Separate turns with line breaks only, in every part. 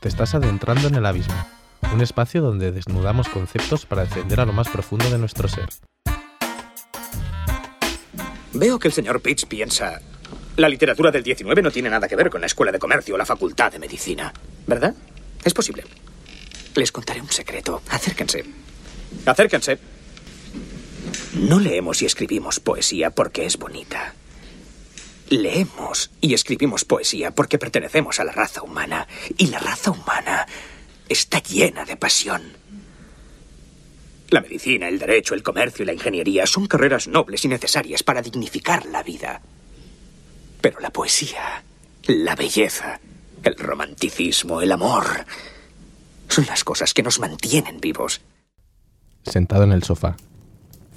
Te estás adentrando en el abismo, un espacio donde desnudamos conceptos para descender a lo más profundo de nuestro ser.
Veo que el señor Pitts piensa... La literatura del 19 no tiene nada que ver con la escuela de comercio o la facultad de medicina, ¿verdad? Es posible. Les contaré un secreto. Acérquense. Acérquense. No leemos y escribimos poesía porque es bonita. Leemos y escribimos poesía porque pertenecemos a la raza humana. Y la raza humana está llena de pasión. La medicina, el derecho, el comercio y la ingeniería son carreras nobles y necesarias para dignificar la vida. Pero la poesía, la belleza, el romanticismo, el amor, son las cosas que nos mantienen vivos.
Sentado en el sofá,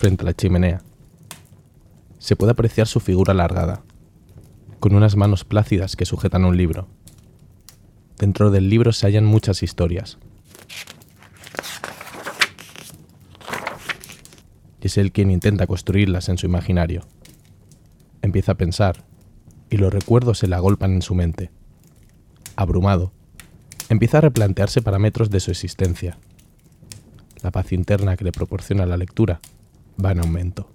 frente a la chimenea, se puede apreciar su figura alargada, con unas manos plácidas que sujetan un libro. Dentro del libro se hallan muchas historias. Y es él quien intenta construirlas en su imaginario. Empieza a pensar, y los recuerdos se le agolpan en su mente. Abrumado, empieza a replantearse parámetros de su existencia. La paz interna que le proporciona la lectura va en aumento,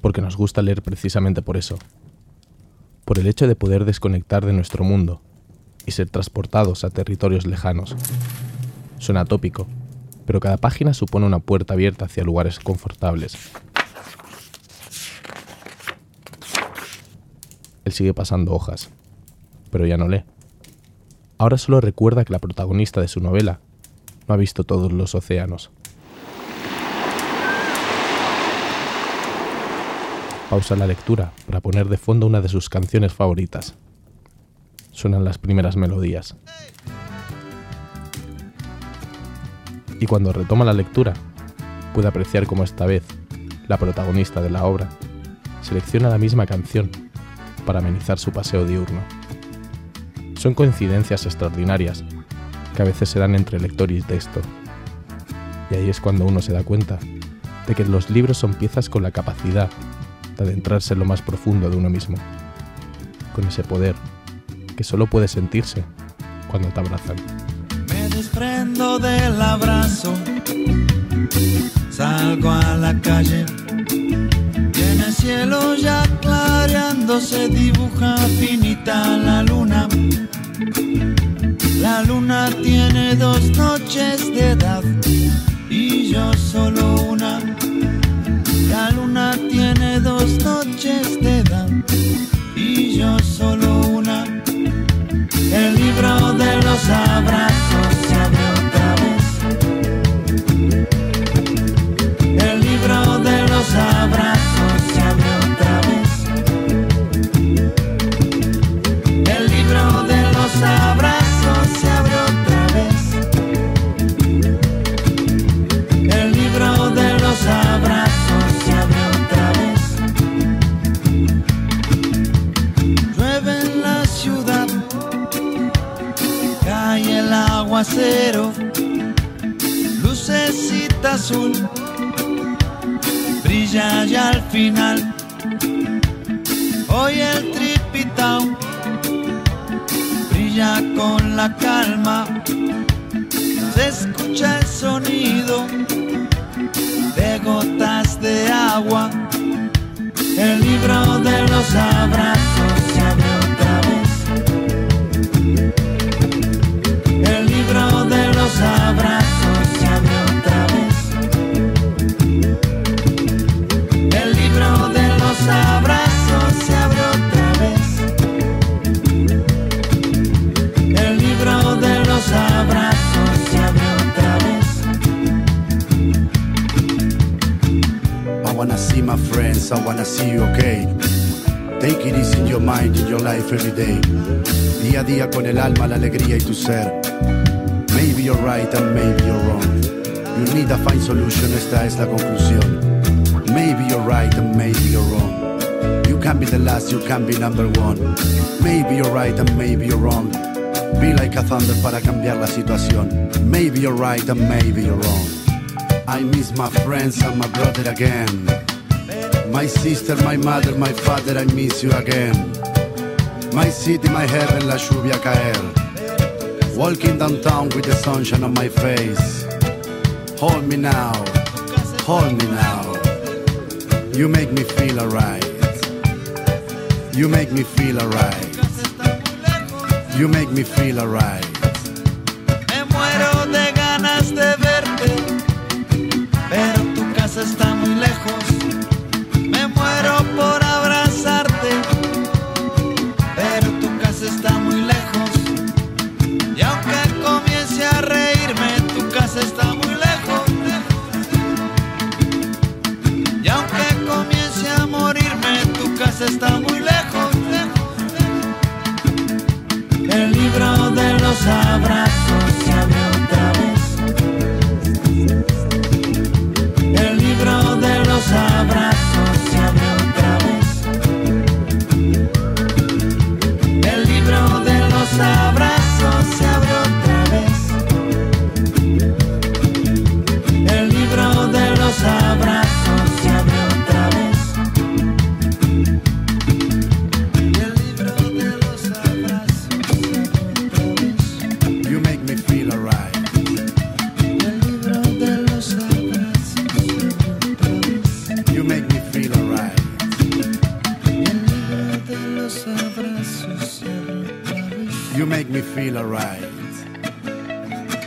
porque nos gusta leer precisamente por eso, por el hecho de poder desconectar de nuestro mundo y ser transportados a territorios lejanos. Suena tópico, pero cada página supone una puerta abierta hacia lugares confortables. Él sigue pasando hojas, pero ya no lee. Ahora solo recuerda que la protagonista de su novela no ha visto todos los océanos. Pausa la lectura para poner de fondo una de sus canciones favoritas. Suenan las primeras melodías. Y cuando retoma la lectura, puede apreciar cómo esta vez la protagonista de la obra selecciona la misma canción para amenizar su paseo diurno. Son coincidencias extraordinarias que a veces se dan entre lector y texto. Y ahí es cuando uno se da cuenta de que los libros son piezas con la capacidad adentrarse en lo más profundo de uno mismo, con ese poder que solo puede sentirse cuando te abrazan.
Me desprendo del abrazo, salgo a la calle y en el cielo ya clareando se dibuja finita la luna. La luna tiene dos noches de edad y yo solo una. La luna tiene dos noches de edad y yo solo una. El libro de los abrazos el aguacero, lucecita azul, brilla ya al final. Hoy el tripitao brilla con la calma, se escucha el sonido de gotas de agua. El libro de los abrazos
I wanna see you okay. Take it easy in your mind, in your life every day. Día a día con el alma, la alegría y tu ser. Maybe you're right and maybe you're wrong. You need a fine solution, esta es la conclusión. Maybe you're right and maybe you're wrong. You can be the last, you can be number one. Maybe you're right and maybe you're wrong. Be like a thunder para cambiar la situación. Maybe you're right and maybe you're wrong. I miss my friends and my brother again. My sister, my mother, my father, I miss you again. My city, my heaven, la lluvia caer. Walking downtown with the sunshine on my face. Hold me now, hold me now. You make me feel alright. You make me feel alright. You make me feel alright.
Me muero de ganas de verte, pero tu casa está muy lejos. Muero por abrazarte, pero tu casa está muy lejos. Y aunque comience a reírme, tu casa está muy lejos. Y aunque comience a morirme, tu casa está muy lejos.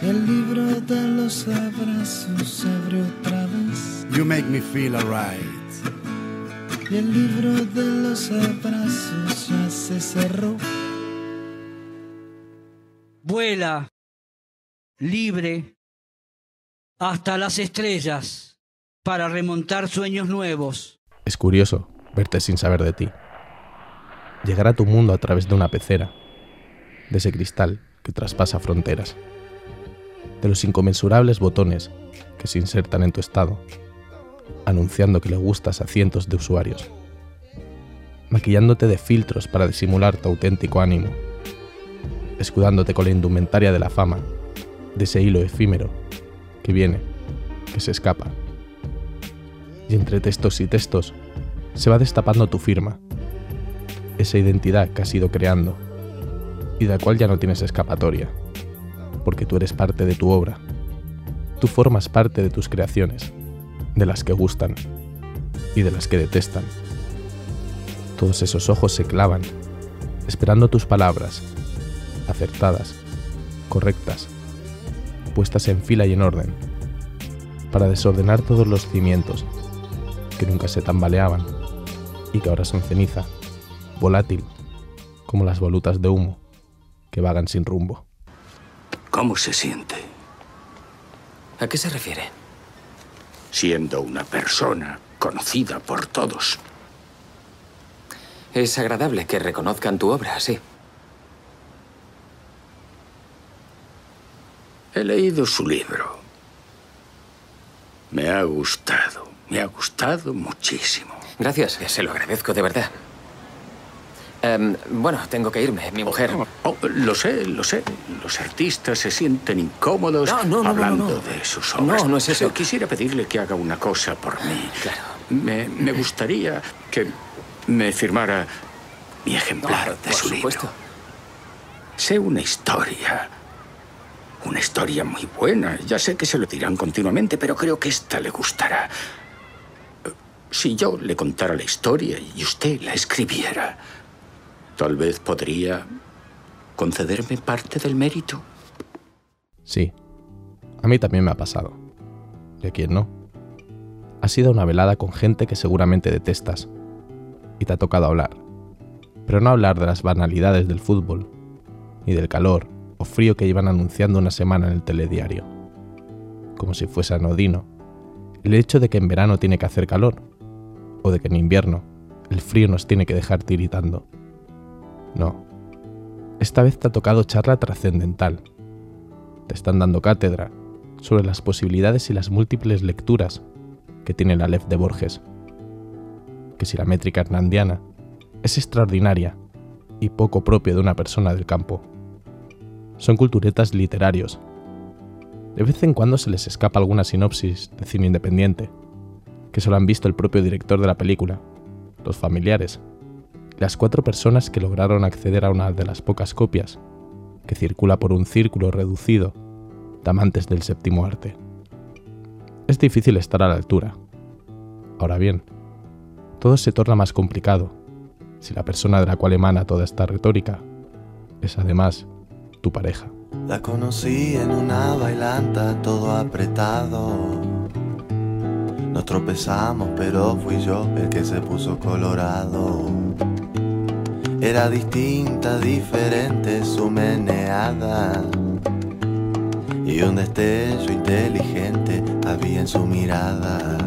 El libro de los abrazos se abre otra vez.
You make me feel alright.
Y el libro de los abrazos ya se cerró.
Vuela, libre, hasta las estrellas, para remontar sueños nuevos.
Es curioso verte sin saber de ti. Llegar a tu mundo a través de una pecera, de ese cristal que traspasa fronteras, de los inconmensurables botones que se insertan en tu estado, anunciando que le gustas a cientos de usuarios, maquillándote de filtros para disimular tu auténtico ánimo, escudándote con la indumentaria de la fama, de ese hilo efímero que viene, que se escapa. Y entre textos y textos se va destapando tu firma, esa identidad que has ido creando y de la cual ya no tienes escapatoria, porque tú eres parte de tu obra. Tú formas parte de tus creaciones, de las que gustan y de las que detestan. Todos esos ojos se clavan, esperando tus palabras, acertadas, correctas, puestas en fila y en orden, para desordenar todos los cimientos que nunca se tambaleaban y que ahora son ceniza, volátil, como las volutas de humo que vagan sin rumbo.
¿Cómo se siente
¿A qué se refiere?
siendo una persona conocida por todos?
Es agradable que reconozcan tu obra, sí.
He leído su libro. Me ha gustado, me ha gustado muchísimo.
Gracias, se lo agradezco de verdad. Em, bueno, tengo que irme. Mi mujer...
Oh, lo sé, lo sé. Los artistas se sienten incómodos
No, no, no, no,
hablando
no, no.
de sus obras.
No, no es eso.
Pero Quisiera pedirle que haga una cosa por mí.
Claro.
Me, me gustaría que me firmara mi ejemplar de
por
su
supuesto.
libro. Sé una historia. Una historia muy buena. Ya sé que se lo dirán continuamente, pero creo que esta le gustará. Si yo le contara la historia y usted la escribiera, tal vez podría concederme parte del mérito.
Sí, a mí también me ha pasado. ¿Y a quién no? Ha sido una velada con gente que seguramente detestas. Y te ha tocado hablar. Pero no hablar de las banalidades del fútbol, ni del calor o frío que llevan anunciando una semana en el telediario. Como si fuese anodino. El hecho de que en verano tiene que hacer calor, o de que en invierno el frío nos tiene que dejar tiritando. No. Esta vez te ha tocado charla trascendental, te están dando cátedra sobre las posibilidades y las múltiples lecturas que tiene la Aleph de Borges. Que si la métrica hernandiana es extraordinaria y poco propio de una persona del campo. Son culturetas literarios, De vez en cuando se les escapa alguna sinopsis de cine independiente, que solo han visto el propio director de la película, los familiares, las cuatro personas que lograron acceder a una de las pocas copias que circula por un círculo reducido amantes del séptimo arte. Es difícil estar a la altura. Ahora bien, todo se torna más complicado si la persona de la cual emana toda esta retórica es además tu pareja.
La conocí en una bailanta todo apretado. Nos tropezamos, pero fui yo el que se puso colorado. Era distinta, diferente su meneada. Y un destello inteligente había en su mirada.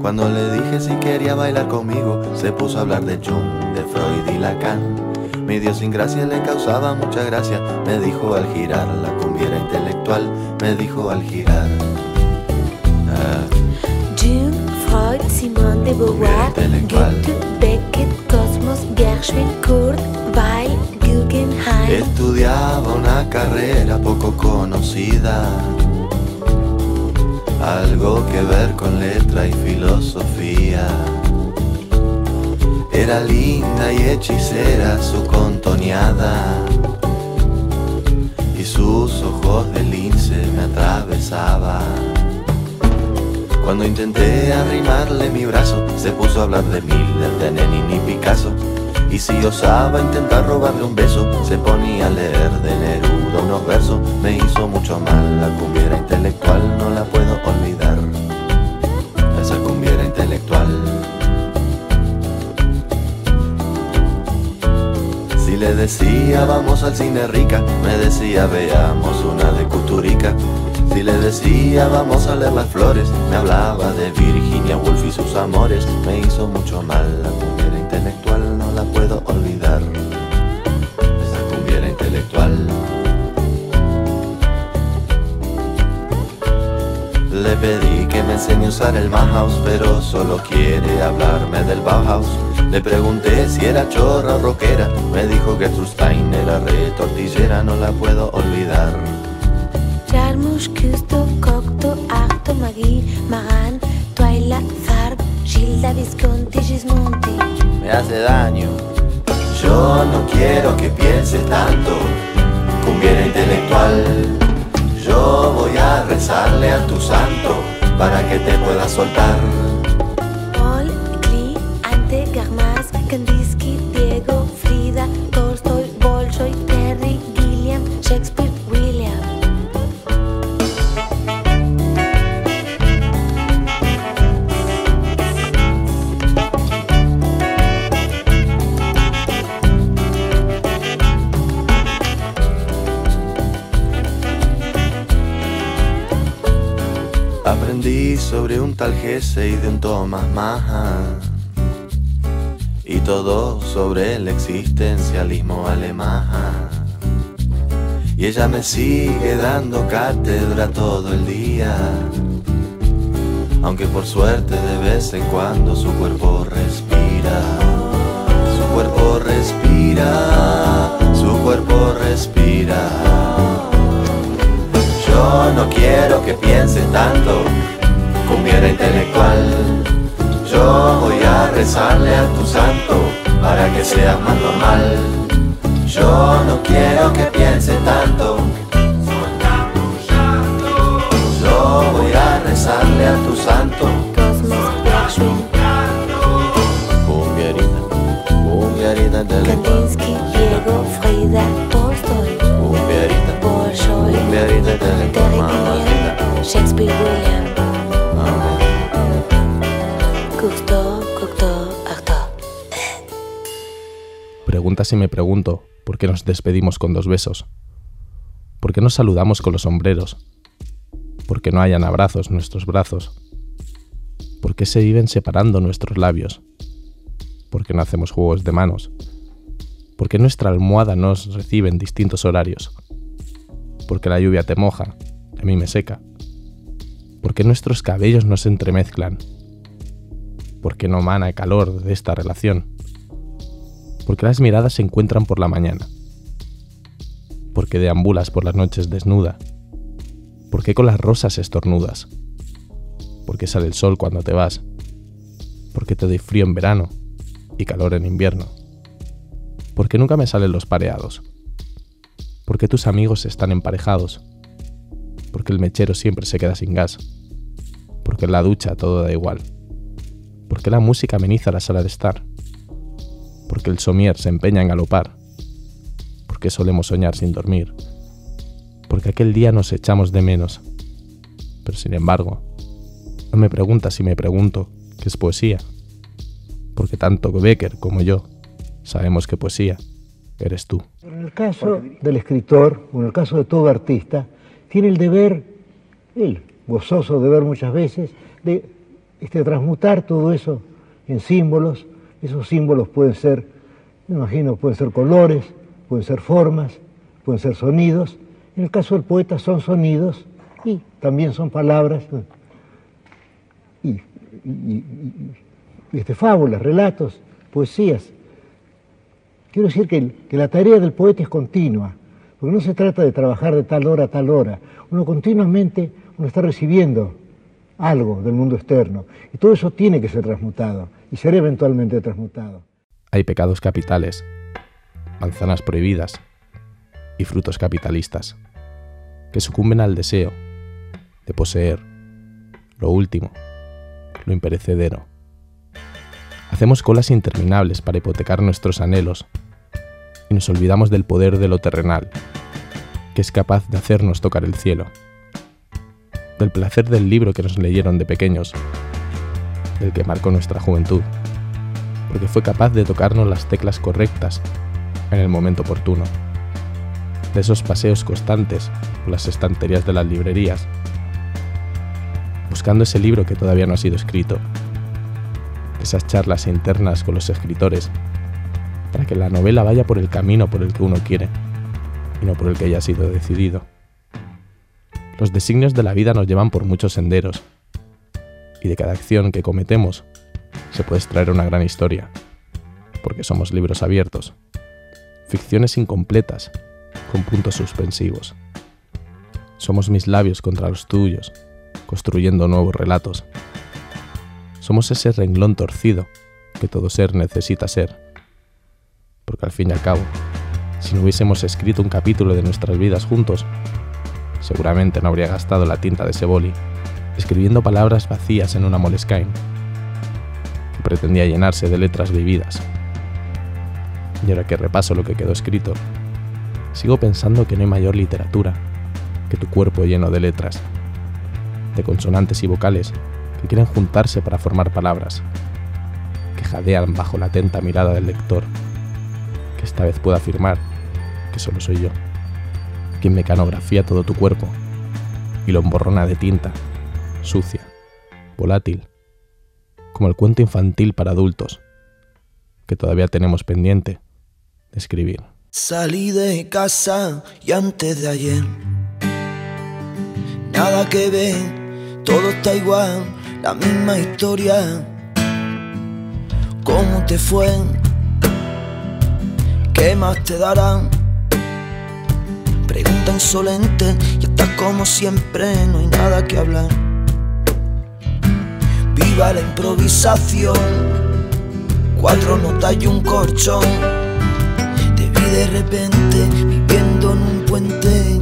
Cuando le dije si quería bailar conmigo, se puso a hablar de Jung, de Freud y Lacan. Mi Dios sin gracia le causaba mucha gracia. Me dijo al girar, la cumbiera intelectual. Me dijo al girar.
Simone de Beauvoir. Goethe, Beckett, Cosmos, Gershwin, Kurt, Weil, Guggenheim.
Estudiaba una carrera poco conocida. Algo que ver con letra y filosofía. Era linda y hechicera su contoneada. Y sus ojos de lince me atravesaban. Cuando intenté arrimarle mi brazo, se puso a hablar de Miller, de Lenin y Picasso. Y si osaba intentar robarle un beso, se ponía a leer de Neruda unos versos. Me hizo mucho mal, la cumbiera intelectual no la puedo olvidar. Esa cumbiera intelectual. Si le decía vamos al cine rica, me decía veamos una de Cuturica. Si le decía vamos a leer las flores, me hablaba de Virginia Woolf y sus amores. Me hizo mucho mal, la cumbiera intelectual no la puedo olvidar. Esa cumbiera intelectual. Le pedí que me enseñe a usar el Bauhaus, pero solo quiere hablarme del Bauhaus. Le pregunté si era chorra o rockera, me dijo que Stein era retortillera, no la puedo olvidar.
Jarmusch, Custo, Cocteau, Arto, Magui, Maran, Twyla, Farb, Gilda, Visconti, Gismonti.
me hace daño. Yo no quiero que pienses tanto, cumbiera intelectual. Yo voy a rezarle a tu santo para que te pueda soltar.
Paul, Klee, Ante, Garmas, Kandinsky,
sobre un tal Gese y de un Thomas Mann. Y todo sobre el existencialismo alemán. Y ella me sigue dando cátedra todo el día. Aunque por suerte de vez en cuando su cuerpo respira. Su cuerpo respira. Su cuerpo respira. Yo no quiero que pienses tanto, cumbiera intelectual. Yo voy a rezarle a tu santo para que seas más normal. Yo no quiero que pienses tanto. Yo voy a rezarle a tu santo. Cumbierita intelectual.
Kandinsky, Diego, Frida, Tolstoy,
Cumbierita,
Bolshoi. Gilliam, Shakespeare, William.
Pregunta si me pregunto por qué nos despedimos con dos besos. ¿Por qué nos saludamos con los sombreros? ¿Por qué no hayan abrazos nuestros brazos? ¿Por qué se viven separando nuestros labios? ¿Por qué no hacemos juegos de manos? ¿Por qué nuestra almohada nos recibe en distintos horarios? ¿Por qué la lluvia te moja? A mí me seca. ¿Por qué nuestros cabellos no se entremezclan? ¿Por qué no mana el calor de esta relación? ¿Por qué las miradas se encuentran por la mañana? ¿Por qué deambulas por las noches desnuda? ¿Por qué con las rosas estornudas? ¿Por qué sale el sol cuando te vas? ¿Por qué te doy frío en verano y calor en invierno? ¿Por qué nunca me salen los pareados? ¿Por qué tus amigos están emparejados? ¿Por qué el mechero siempre se queda sin gas? ¿Por qué en la ducha todo da igual? ¿Por qué la música ameniza la sala de estar? ¿Por qué el somier se empeña en galopar? ¿Por qué solemos soñar sin dormir? Porque aquel día nos echamos de menos. Pero sin embargo, no me preguntas si me pregunto qué es poesía. Porque tanto Becker como yo sabemos que poesía eres tú.
En el caso del escritor, o en el caso de todo artista, tiene el deber, él, gozoso de ver muchas veces, de este, transmutar todo eso en símbolos. Esos símbolos pueden ser, me imagino, pueden ser colores, pueden ser formas, pueden ser sonidos. En el caso del poeta son sonidos y también son palabras y, este, fábulas, relatos, poesías. Quiero decir que, que la tarea del poeta es continua, porque no se trata de trabajar de tal hora a tal hora. Uno continuamente uno está recibiendo algo del mundo externo. Y todo eso tiene que ser transmutado y ser eventualmente transmutado.
Hay pecados capitales, manzanas prohibidas y frutos capitalistas que sucumben al deseo de poseer lo último, lo imperecedero. Hacemos colas interminables para hipotecar nuestros anhelos y nos olvidamos del poder de lo terrenal, que es capaz de hacernos tocar el cielo del placer del libro que nos leyeron de pequeños, del que marcó nuestra juventud, porque fue capaz de tocarnos las teclas correctas en el momento oportuno, de esos paseos constantes por las estanterías de las librerías, buscando ese libro que todavía no ha sido escrito, esas charlas internas con los escritores, para que la novela vaya por el camino por el que uno quiere y no por el que haya sido decidido. Los designios de la vida nos llevan por muchos senderos, y de cada acción que cometemos se puede extraer una gran historia, porque somos libros abiertos, ficciones incompletas, con puntos suspensivos. Somos mis labios contra los tuyos, construyendo nuevos relatos. Somos ese renglón torcido que todo ser necesita ser. Porque al fin y al cabo, si no hubiésemos escrito un capítulo de nuestras vidas juntos, seguramente no habría gastado la tinta de ese boli, escribiendo palabras vacías en una Moleskine, que pretendía llenarse de letras vividas. Y ahora que repaso lo que quedó escrito, sigo pensando que no hay mayor literatura que tu cuerpo lleno de letras, de consonantes y vocales que quieren juntarse para formar palabras, que jadean bajo la atenta mirada del lector, que esta vez pueda afirmar que solo soy yo quien mecanografía todo tu cuerpo y lo emborrona de tinta, sucia, volátil, como el cuento infantil para adultos que todavía tenemos pendiente de escribir.
Salí de casa y antes de ayer, nada que ver, todo está igual, la misma historia. ¿Cómo te fue? ¿Qué más te darán? Pregunta insolente y está como siempre, no hay nada que hablar. Viva la improvisación, cuatro notas y un corchón. Te vi de repente viviendo en un puente.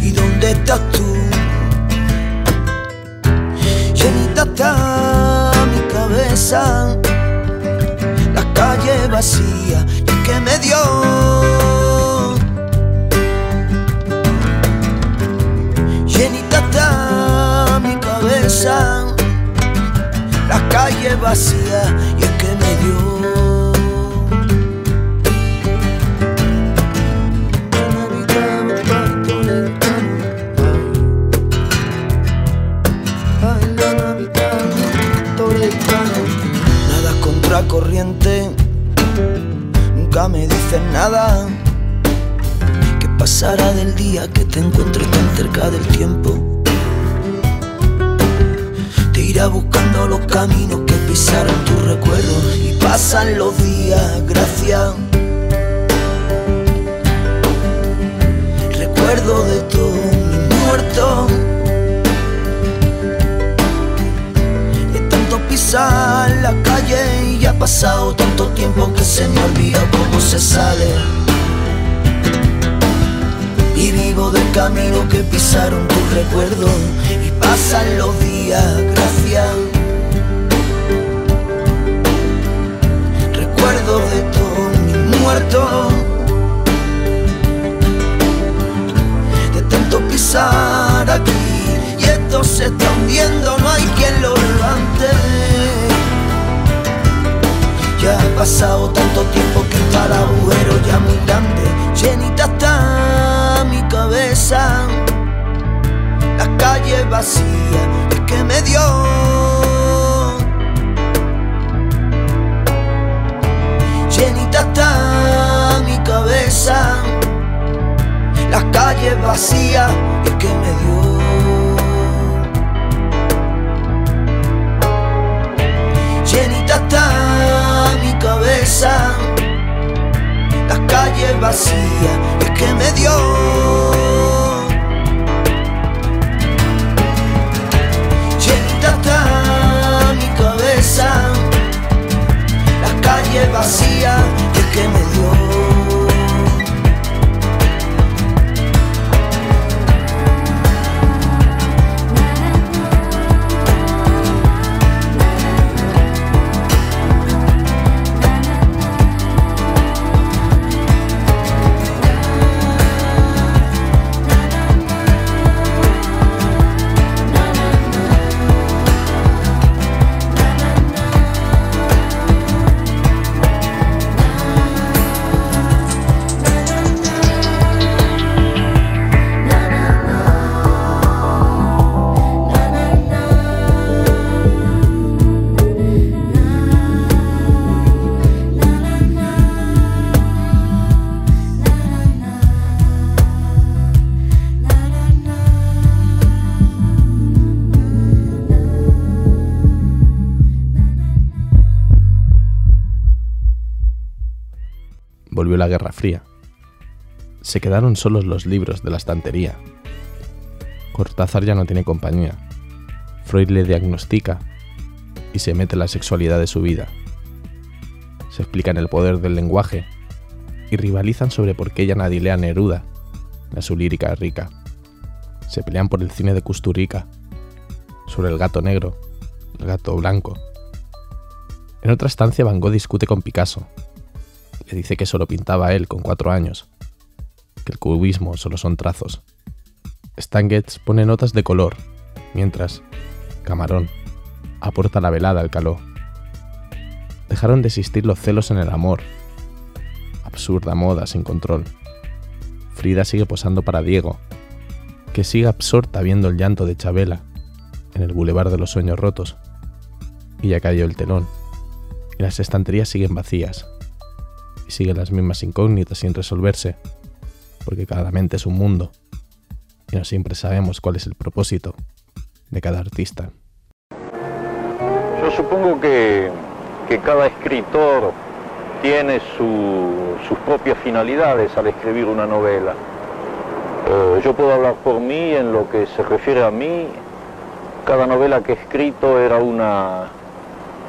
¿Y dónde estás tú? Llenita está mi cabeza, la calle vacía y que me dio vacía y es que me dio. Nada contracorriente, nunca me dicen nada. ¿Qué pasará del día que te encuentres tan cerca del tiempo? irá buscando los caminos que pisar en tus recuerdos y pasan los días, gracias. Recuerdo de todos mis muertos, de tanto pisar la calle y ha pasado tanto tiempo que se me olvida cómo se sale. Y vivo del camino que pisaron tus recuerdos y pasan los días, gracias. Recuerdos de todos mis muertos. De tanto pisar aquí. Y esto se está hundiendo, no hay quien lo levante. Ya ha pasado tanto tiempo que está el agujero ya muy grande. Llenita está mi cabeza. La calle vacía es que me dio. Calle vacía es que me dio. llenita está mi cabeza, las calles vacías, es que me dio.
La Guerra Fría. Se quedaron solos los libros de la estantería. Cortázar ya no tiene compañía. Freud le diagnostica y se mete la sexualidad de su vida. Se explican el poder del lenguaje y rivalizan sobre por qué ya nadie lea Neruda, a su lírica rica. Se pelean por el cine de Kusturica, sobre el gato negro, el gato blanco. En otra estancia Van Gogh discute con Picasso. Le dice que solo pintaba él con cuatro años, que el cubismo solo son trazos. Stan Getz pone notas de color, mientras Camarón aporta la velada al calor. Dejaron de existir los celos en el amor. Absurda moda sin control. Frida sigue posando para Diego, que sigue absorta viendo el llanto de Chabela en el bulevar de los sueños rotos. Y ya cayó el telón, y las estanterías siguen vacías, y siguen las mismas incógnitas sin resolverse, porque cada mente es un mundo, y no siempre sabemos cuál es el propósito de cada artista.
Yo supongo que, que cada escritor tiene su- sus propias finalidades al escribir una novela. Eh, yo puedo hablar por mí en lo que se refiere a mí. Cada novela que he escrito era una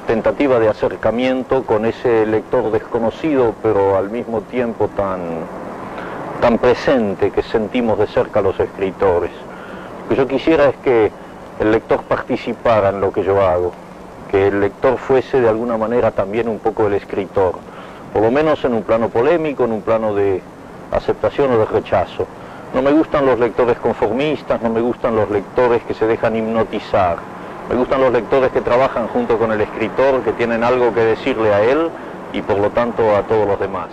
tentativa de acercamiento con ese lector desconocido, pero al mismo tiempo tan, tan presente que sentimos de cerca los escritores. Lo que yo quisiera es que el lector participara en lo que yo hago, que el lector fuese de alguna manera también un poco el escritor, por lo menos en un plano polémico, en un plano de aceptación o de rechazo. No me gustan los lectores conformistas, no me gustan los lectores que se dejan hipnotizar. Me gustan los lectores que trabajan junto con el escritor, que tienen algo que decirle a él y por lo tanto a todos los demás.